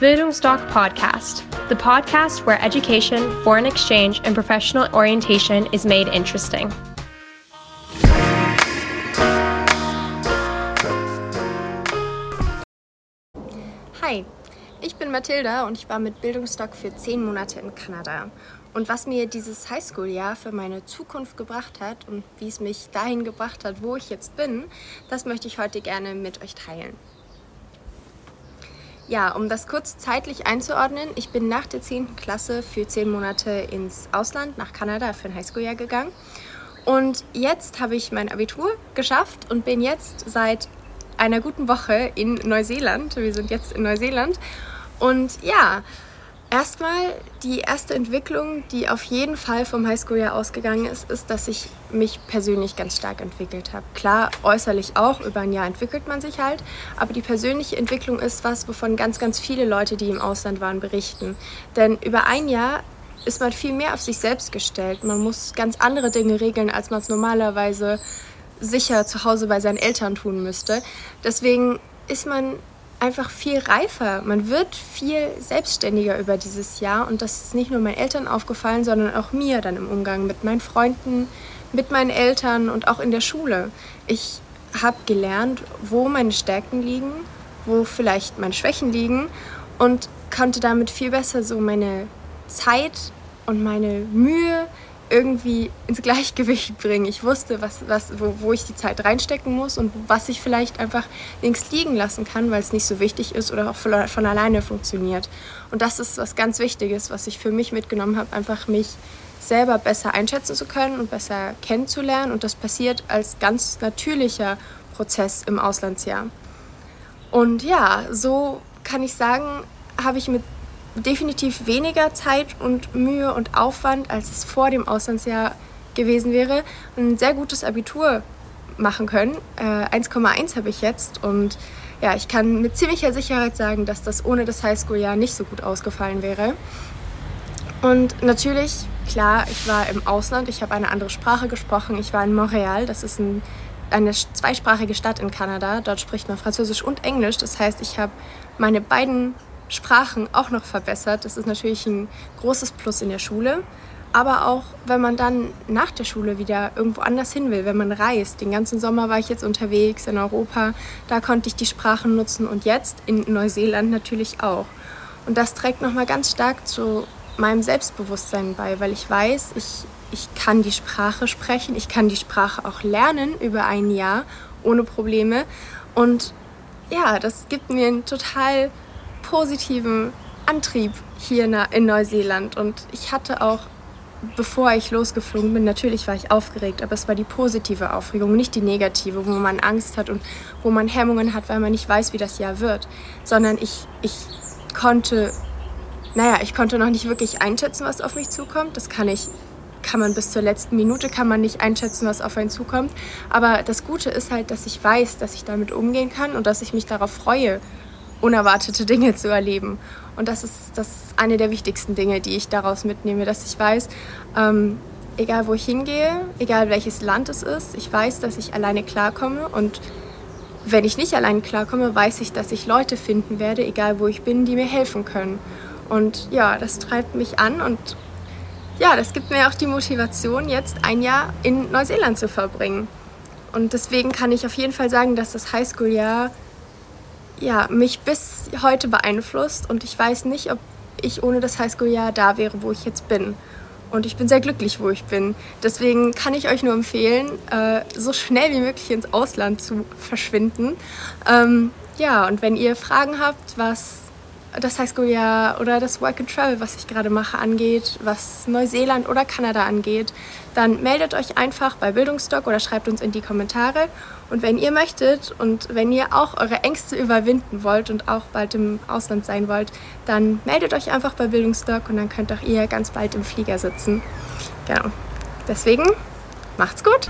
Bildungsdoc Podcast, the podcast where education, foreign exchange, and professional orientation is made interesting. Hi, ich bin Mathilda und ich war mit Bildungsdoc für zehn Monate in Kanada. Und was mir dieses Highschool-Jahr für meine Zukunft gebracht hat und wie es mich dahin gebracht hat, wo ich jetzt bin, das möchte ich heute gerne mit euch teilen. Ja, um das kurz zeitlich einzuordnen, ich bin nach der 10. Klasse für 10 Monate ins Ausland, nach Kanada für ein Highschool-Jahr gegangen. Und jetzt habe ich mein Abitur geschafft und bin jetzt seit einer guten Woche in Neuseeland. Wir sind jetzt in Neuseeland. Und ja, Erstmal die erste Entwicklung, die auf jeden Fall vom Highschool-Jahr ausgegangen ist, ist, dass ich mich persönlich ganz stark entwickelt habe. Klar, äußerlich auch, über ein Jahr entwickelt man sich halt, aber die persönliche Entwicklung ist was, wovon ganz, ganz viele Leute, die im Ausland waren, berichten. Denn über ein Jahr ist man viel mehr auf sich selbst gestellt. Man muss ganz andere Dinge regeln, als man es normalerweise sicher zu Hause bei seinen Eltern tun müsste. Deswegen ist man einfach viel reifer. Man wird viel selbstständiger über dieses Jahr und das ist nicht nur meinen Eltern aufgefallen, sondern auch mir dann im Umgang mit meinen Freunden, mit meinen Eltern und auch in der Schule. Ich habe gelernt, wo meine Stärken liegen, wo vielleicht meine Schwächen liegen und konnte damit viel besser so meine Zeit und meine Mühe irgendwie ins Gleichgewicht bringen. Ich wusste, was, was, wo, wo ich die Zeit reinstecken muss und was ich vielleicht einfach links liegen lassen kann, weil es nicht so wichtig ist oder auch von, alleine funktioniert. Und das ist was ganz Wichtiges, was ich für mich mitgenommen habe, einfach mich selber besser einschätzen zu können und besser kennenzulernen. Und das passiert als ganz natürlicher Prozess im Auslandsjahr. Und ja, so kann ich sagen, habe ich mit definitiv weniger Zeit und Mühe und Aufwand, als es vor dem Auslandsjahr gewesen wäre, ein sehr gutes Abitur machen können. Äh, 1,1 habe ich jetzt und ja, ich kann mit ziemlicher Sicherheit sagen, dass das ohne das Highschool-Jahr nicht so gut ausgefallen wäre. Und natürlich, klar, ich war im Ausland, ich habe eine andere Sprache gesprochen. Ich war in Montreal, das ist ein, eine zweisprachige Stadt in Kanada. Dort spricht man Französisch und Englisch. Das heißt, ich habe meine beiden Sprachen auch noch verbessert. Das ist natürlich ein großes Plus in der Schule. Aber auch, wenn man dann nach der Schule wieder irgendwo anders hin will, wenn man reist. Den ganzen Sommer war ich jetzt unterwegs in Europa, da konnte ich die Sprachen nutzen und jetzt in Neuseeland natürlich auch. Und das trägt nochmal ganz stark zu meinem Selbstbewusstsein bei, weil ich weiß, ich, ich kann die Sprache sprechen, ich kann die Sprache auch lernen über ein Jahr ohne Probleme. Und ja, das gibt mir ein total positiven Antrieb hier in Neuseeland. Und ich hatte auch, bevor ich losgeflogen bin, natürlich war ich aufgeregt, aber es war die positive Aufregung, nicht die negative, wo man Angst hat und wo man Hemmungen hat, weil man nicht weiß, wie das Jahr wird. Sondern ich, ich konnte, naja, ich konnte noch nicht wirklich einschätzen, was auf mich zukommt. Das kann ich kann man bis zur letzten Minute kann man nicht einschätzen, was auf einen zukommt. Aber das Gute ist halt, dass ich weiß, dass ich damit umgehen kann und dass ich mich darauf freue, unerwartete Dinge zu erleben. Und das ist, das ist eine der wichtigsten Dinge, die ich daraus mitnehme, dass ich weiß, ähm, egal wo ich hingehe, egal welches Land es ist, ich weiß, dass ich alleine klarkomme und wenn ich nicht alleine klarkomme, weiß ich, dass ich Leute finden werde, egal wo ich bin, die mir helfen können. Und ja, das treibt mich an und ja, das gibt mir auch die Motivation, jetzt ein Jahr in Neuseeland zu verbringen. Und deswegen kann ich auf jeden Fall sagen, dass das Highschool-Jahr ja, mich bis heute beeinflusst und ich weiß nicht, ob ich ohne das Highschool-Jahr da wäre, wo ich jetzt bin. Und ich bin sehr glücklich, wo ich bin. Deswegen kann ich euch nur empfehlen, äh, so schnell wie möglich ins Ausland zu verschwinden. Ähm, ja, und wenn ihr Fragen habt, was das Highschool-Jahr oder das Work and Travel, was ich gerade mache, angeht, was Neuseeland oder Kanada angeht, dann meldet euch einfach bei Bildungsdoc oder schreibt uns in die Kommentare. Und wenn ihr möchtet und wenn ihr auch eure Ängste überwinden wollt und auch bald im Ausland sein wollt, dann meldet euch einfach bei Bildungsdoc und dann könnt auch ihr ganz bald im Flieger sitzen. Genau. Deswegen macht's gut!